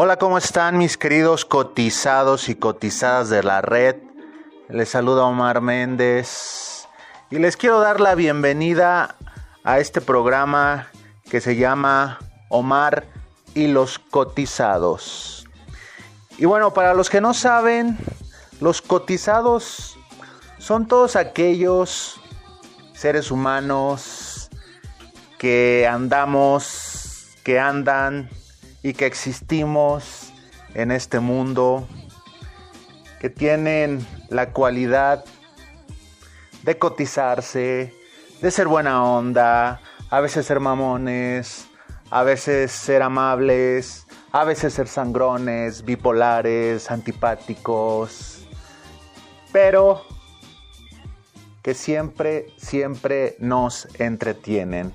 Hola, ¿cómo están mis queridos cotizados y cotizadas de la red? Les saluda Omar Méndez y les quiero dar la bienvenida a este programa que se llama Omar y los cotizados. Y bueno, para los que no saben, los cotizados son todos aquellos seres humanos que andamos, que andan y que existimos en este mundo, que tienen la cualidad de cotizarse, de ser buena onda, a veces ser mamones, a veces ser amables, a veces ser sangrones, bipolares, antipáticos, pero que siempre, siempre nos entretienen.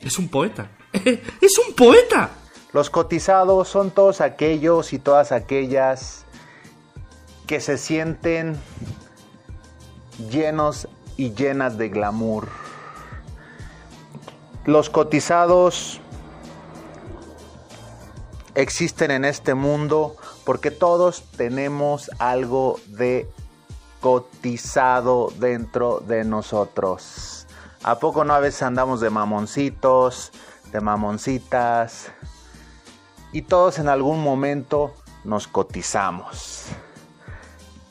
Es un poeta. ¡Es un poeta! Los cotizados son todos aquellos y todas aquellas que se sienten llenos y llenas de glamour. Los cotizados existen en este mundo porque todos tenemos algo de cotizado dentro de nosotros. ¿A poco no a veces andamos de mamoncitos, de mamoncitas? Y todos en algún momento nos cotizamos.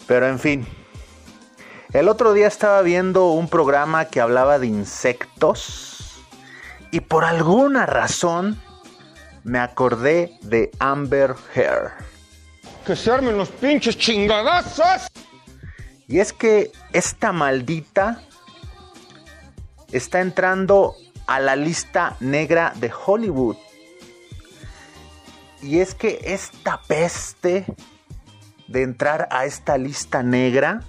Pero en fin, el otro día estaba viendo un programa que hablaba de insectos y por alguna razón me acordé de Amber Heard. Que se armen los pinches chingadazos. Y es que esta maldita está entrando a la lista negra de Hollywood. Y es que esta peste de entrar a esta lista negra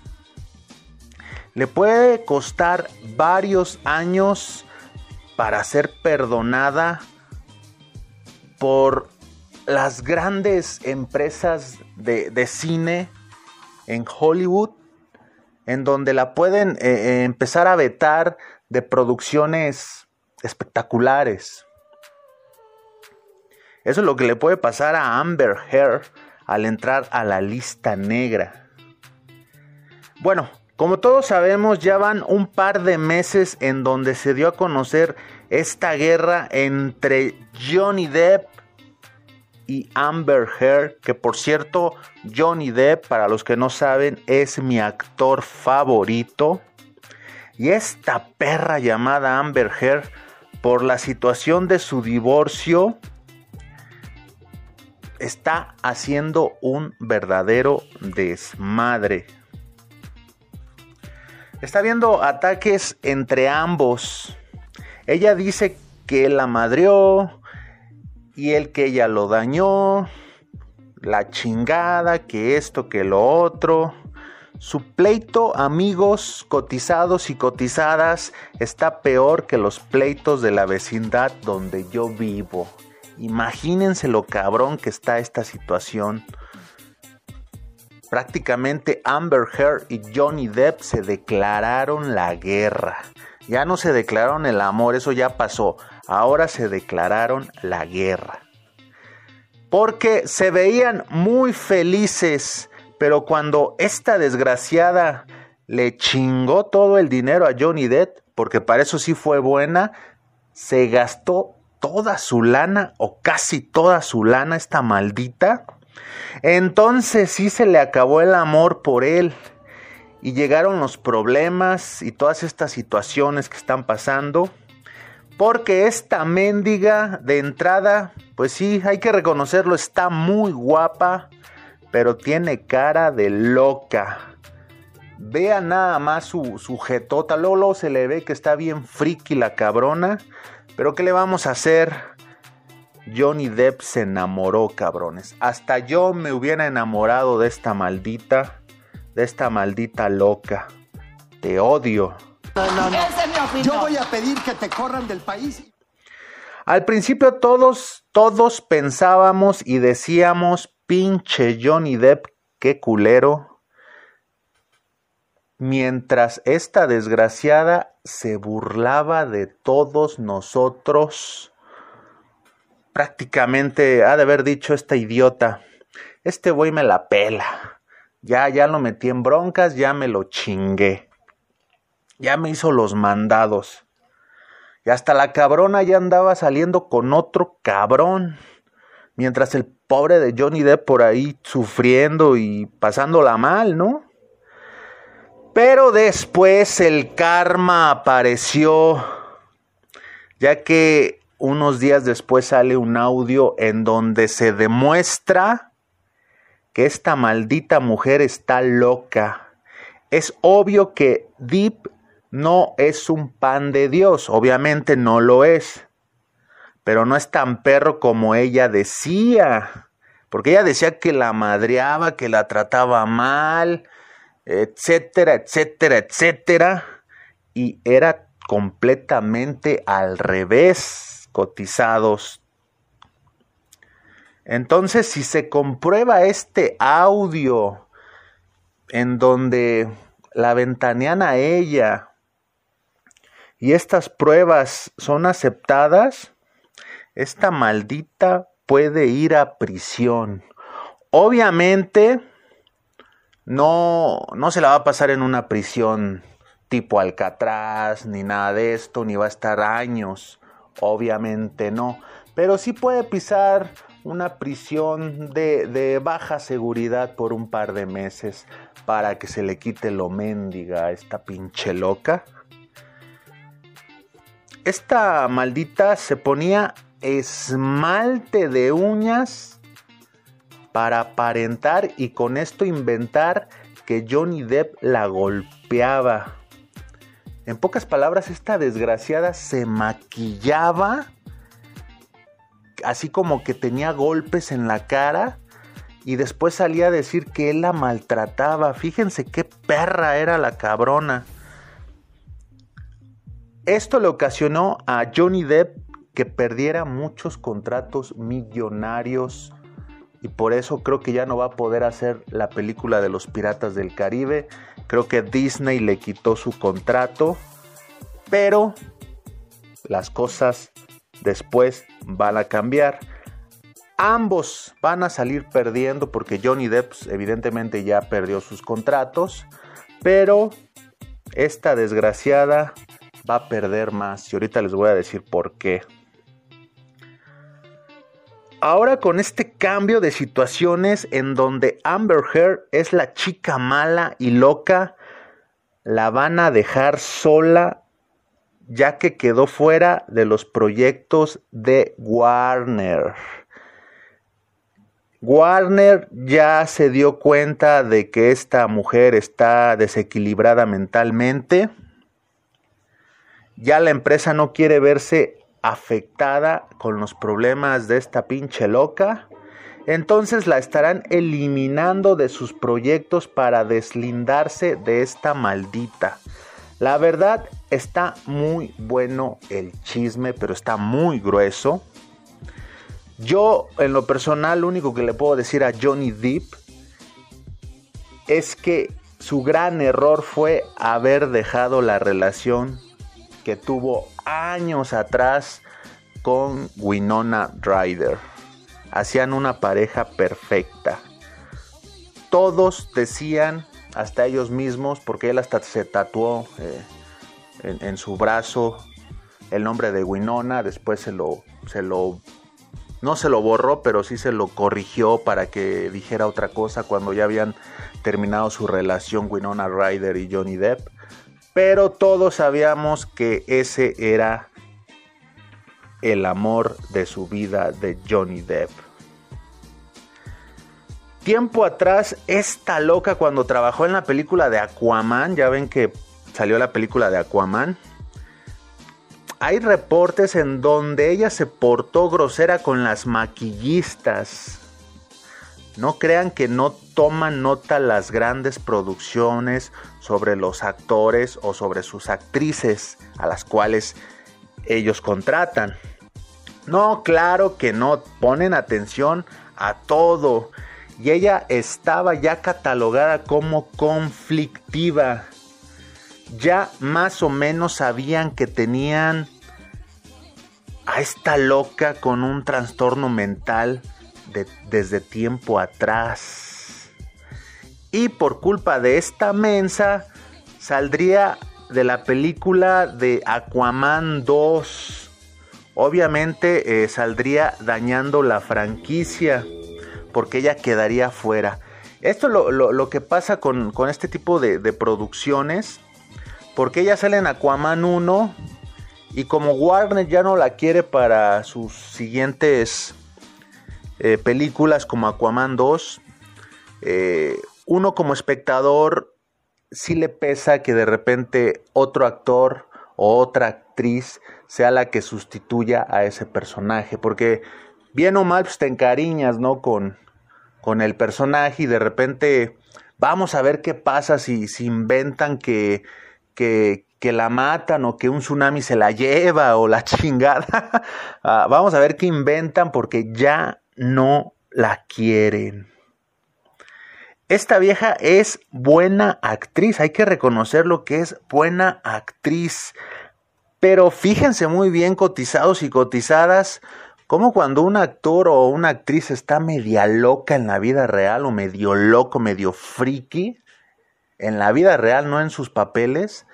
le puede costar varios años para ser perdonada por las grandes empresas de, cine en Hollywood, en donde la pueden eh, eh, empezar a vetar de producciones espectaculares. Eso es lo que le puede pasar a Amber Heard al entrar a la lista negra. Bueno, como todos sabemos, ya van un par de meses en donde se dio a conocer esta guerra entre Johnny Depp y Amber Heard, que por cierto, Johnny Depp, para los que no saben, es mi actor favorito. Y esta perra llamada Amber Heard, por la situación de su divorcio, está haciendo un verdadero desmadre. Está viendo ataques entre ambos. Ella dice que la madrió y el que ella lo dañó, la chingada, que esto, que lo otro. Su pleito, amigos cotizados y cotizadas, está peor que los pleitos de la vecindad donde yo vivo. Imagínense lo cabrón que está esta situación. Prácticamente Amber Heard y Johnny Depp se declararon la guerra. Ya no se declararon el amor, eso ya pasó. Ahora se declararon la guerra. Porque se veían muy felices, pero cuando esta desgraciada le chingó todo el dinero a Johnny Depp, porque para eso sí fue buena, se gastó toda su lana o casi toda su lana esta maldita. Entonces sí se le acabó el amor por él y llegaron los problemas y todas estas situaciones que están pasando. Porque esta mendiga de entrada, pues sí, hay que reconocerlo, está muy guapa, pero tiene cara de loca. Vea nada más su, sujetota, luego se le ve que está bien friki la cabrona. Pero ¿qué le vamos a hacer? Johnny Depp se enamoró, cabrones. Hasta yo me hubiera enamorado de esta maldita, de esta maldita loca. Te odio. No, no, no. Yo voy a pedir que te corran del país. Al principio todos, todos pensábamos y decíamos, pinche Johnny Depp, qué culero mientras esta desgraciada se burlaba de todos nosotros prácticamente ha de haber dicho esta idiota, este güey me la pela. Ya, ya lo metí en broncas, ya me lo chingué. Ya me hizo los mandados. Y hasta la cabrona ya andaba saliendo con otro cabrón. Mientras el pobre de Johnny Depp por ahí sufriendo y pasándola mal, ¿no? Pero después el karma apareció, ya que unos días después sale un audio en donde se demuestra que esta maldita mujer está loca. Es obvio que Deep no es un pan de Dios, obviamente no lo es, pero no es tan perro como ella decía, porque ella decía que la madreaba, que la trataba mal, etcétera, etcétera, etcétera, y era completamente al revés, cotizados. Entonces, si se comprueba este audio en donde la ventanean a ella y estas pruebas son aceptadas, esta maldita puede ir a prisión. Obviamente, no, no se la va a pasar en una prisión tipo Alcatraz, ni nada de esto, ni va a estar años, obviamente no, pero sí puede pisar una prisión de, de, baja seguridad por un par de meses para que se le quite lo mendiga a esta pinche loca. Esta maldita se ponía esmalte de uñas para aparentar y con esto inventar que Johnny Depp la golpeaba. En pocas palabras, esta desgraciada se maquillaba, así como que tenía golpes en la cara, y después salía a decir que él la maltrataba. Fíjense qué perra era la cabrona. Esto le ocasionó a Johnny Depp que perdiera muchos contratos millonarios. Y por eso creo que ya no va a poder hacer la película de los Piratas del Caribe. Creo que Disney le quitó su contrato, pero las cosas después van a cambiar. Ambos van a salir perdiendo porque Johnny Depp pues, evidentemente ya perdió sus contratos, pero esta desgraciada va a perder más. Y ahorita les voy a decir por qué ahora con este cambio de situaciones en donde Amber Heard es la chica mala y loca, la van a dejar sola ya que quedó fuera de los proyectos de Warner. Warner ya se dio cuenta de que esta mujer está desequilibrada mentalmente. Ya la empresa no quiere verse afectada con los problemas de esta pinche loca, entonces la estarán eliminando de sus proyectos para deslindarse de esta maldita. La verdad está muy bueno el chisme, pero está muy grueso. Yo en lo personal lo único que le puedo decir a Johnny Depp es que su gran error fue haber dejado la relación que tuvo años atrás con Winona Ryder. Hacían una pareja perfecta. Todos decían, hasta ellos mismos, porque él hasta se tatuó eh, en, su brazo el nombre de Winona, después se lo, se lo, no se lo borró, pero sí se lo corrigió para que dijera otra cosa cuando ya habían terminado su relación Winona Ryder y Johnny Depp. Pero todos sabíamos que ese era el amor de su vida de Johnny Depp. Tiempo atrás, esta loca cuando trabajó en la película de Aquaman, ya ven que salió la película de Aquaman, hay reportes en donde ella se portó grosera con las maquillistas. No crean que no toman nota las grandes producciones sobre los actores o sobre sus actrices a las cuales ellos contratan. No, claro que no, ponen atención a todo. Y ella estaba ya catalogada como conflictiva. Ya más o menos sabían que tenían a esta loca con un trastorno mental desde tiempo atrás. Y por culpa de esta mensa saldría de la película de Aquaman 2. Obviamente eh, saldría dañando la franquicia porque ella quedaría fuera. Esto es lo, que pasa con, este tipo de, producciones. Porque ella sale en Aquaman 1 y como Warner ya no la quiere para sus siguientes eh, películas como Aquaman 2, eh, uno como espectador sí le pesa que de repente otro actor o otra actriz sea la que sustituya a ese personaje. Porque bien o mal pues, te encariñas, ¿no? Con, con el personaje y de repente vamos a ver qué pasa si, si inventan que, que, que, la matan o que un tsunami se la lleva o la chingada. Ah, vamos a ver qué inventan porque ya no la quieren. Esta vieja es buena actriz, hay que reconocer lo que es buena actriz. Pero fíjense muy bien, cotizados y cotizadas, como cuando un actor o una actriz está media loca en la vida real o medio loco, medio friki, en la vida real, no en sus papeles,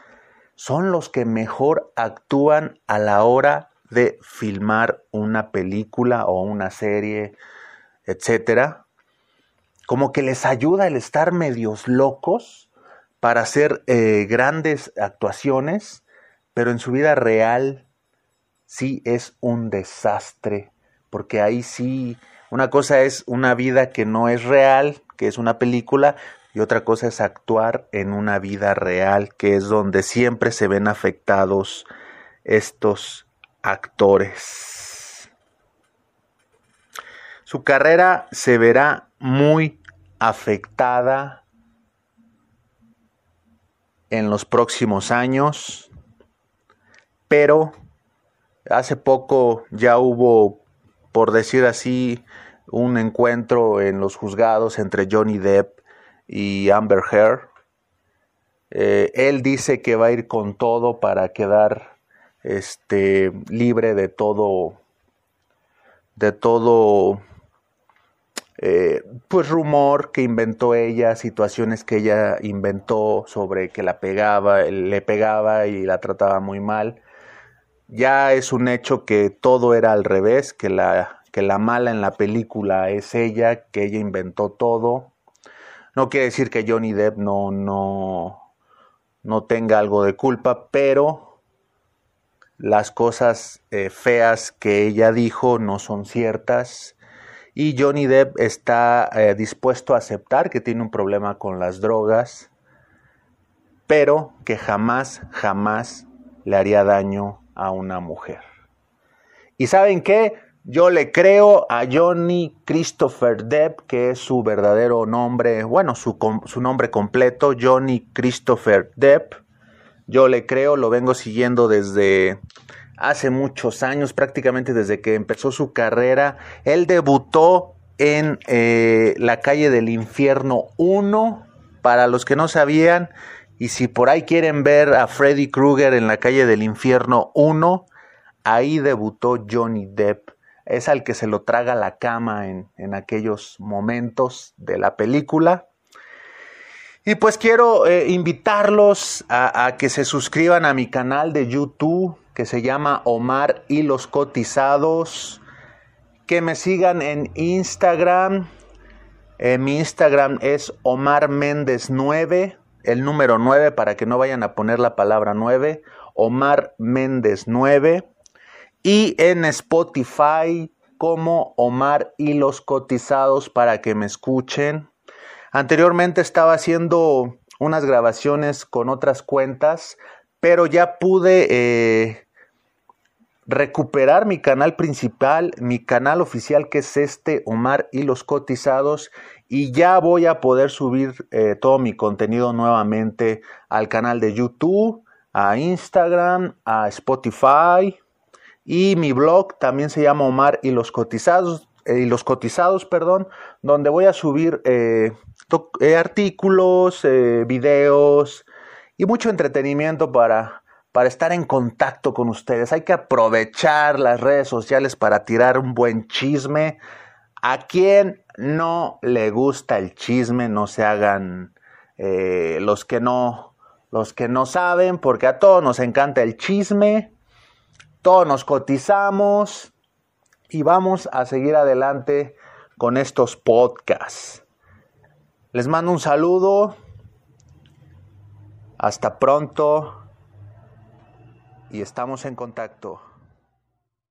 son los que mejor actúan a la hora de filmar una película o una serie, etcétera como que les ayuda el estar medios locos para hacer eh, grandes actuaciones, pero en su vida real sí es un desastre, porque ahí sí, una cosa es una vida que no es real, que es una película, y otra cosa es actuar en una vida real, que es donde siempre se ven afectados estos actores. Su carrera se verá muy afectada en los próximos años, pero hace poco ya hubo, por decir así, un encuentro en los juzgados entre Johnny Depp y Amber Heard. Eh, él dice que va a ir con todo para quedar este, libre de todo, de todo eh, pues rumor que inventó ella, situaciones que ella inventó sobre que la pegaba, le pegaba y la trataba muy mal. Ya es un hecho que todo era al revés, que la, que la mala en la película es ella, que ella inventó todo. No quiere decir que Johnny Depp no, no, no tenga algo de culpa, pero las cosas eh, feas que ella dijo no son ciertas y Johnny Depp está eh, dispuesto a aceptar que tiene un problema con las drogas, pero que jamás, jamás le haría daño a una mujer. ¿Y saben qué? Yo le creo a Johnny Christopher Depp, que es su verdadero nombre, bueno, su, su nombre completo, Johnny Christopher Depp. Yo le creo, lo vengo siguiendo desde hace muchos años, prácticamente desde que empezó su carrera. Él debutó en eh, La calle del infierno 1, para los que no sabían, y si por ahí quieren ver a Freddy Krueger en La calle del infierno 1, ahí debutó Johnny Depp. Es al que se lo traga la cama en, en aquellos momentos de la película. Y pues quiero eh, invitarlos a, que se suscriban a mi canal de YouTube que se llama Omar y los cotizados. Que me sigan en Instagram. Eh, mi Instagram es Omar Méndez 9, el número 9 para que no vayan a poner la palabra 9. Omar Méndez 9. Y en Spotify como Omar y los cotizados para que me escuchen. Anteriormente estaba haciendo unas grabaciones con otras cuentas, pero ya pude eh, recuperar mi canal principal, mi canal oficial que es este, Omar y los cotizados, y ya voy a poder subir eh, todo mi contenido nuevamente al canal de YouTube, a Instagram, a Spotify, y mi blog también se llama Omar y los cotizados, eh, y los cotizados, perdón, donde voy a subir eh, artículos, eh, videos y mucho entretenimiento para, para estar en contacto con ustedes. Hay que aprovechar las redes sociales para tirar un buen chisme. A quien no le gusta el chisme, no se hagan eh, los que no, los que no saben, porque a todos nos encanta el chisme, todos nos cotizamos y vamos a seguir adelante con estos podcasts. Les mando un saludo. Hasta pronto y estamos en contacto.